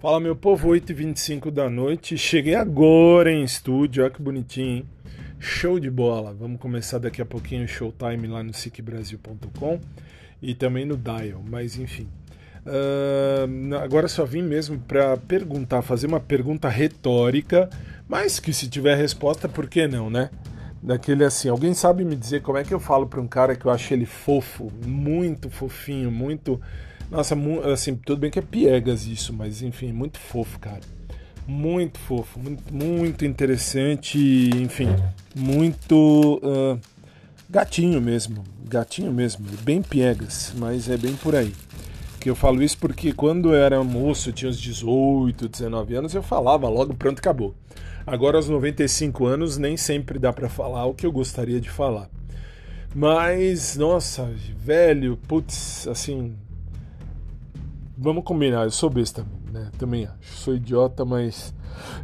Fala meu povo, 8h25 da noite. Cheguei agora em estúdio, olha que bonitinho, hein? Show de bola. Vamos começar daqui a pouquinho o showtime lá no sicbrasil.com e também no Dial, mas enfim. Uh, agora só vim mesmo para perguntar, fazer uma pergunta retórica, mas que se tiver resposta, por que não, né? Daquele assim, alguém sabe me dizer como é que eu falo para um cara que eu acho ele fofo, muito fofinho, muito nossa, assim, tudo bem que é piegas isso, mas enfim, muito fofo, cara. Muito fofo, muito, muito interessante, enfim, muito uh, gatinho mesmo, gatinho mesmo, bem piegas, mas é bem por aí. Que eu falo isso porque quando eu era moço, eu tinha uns 18, 19 anos, eu falava logo, pronto, acabou. Agora aos 95 anos nem sempre dá para falar o que eu gostaria de falar. Mas, nossa, velho, putz, assim, vamos combinar, eu sou besta, né? Também acho. Sou idiota, mas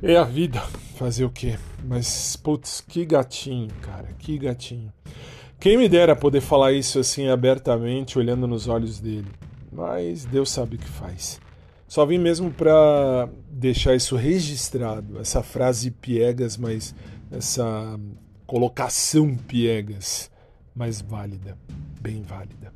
é a vida. Fazer o quê? Mas, putz, que gatinho, cara, que gatinho. Quem me dera poder falar isso assim abertamente, olhando nos olhos dele. Mas Deus sabe o que faz. Só vim mesmo para deixar isso registrado, essa frase piegas, mas essa colocação piegas, mais válida, bem válida.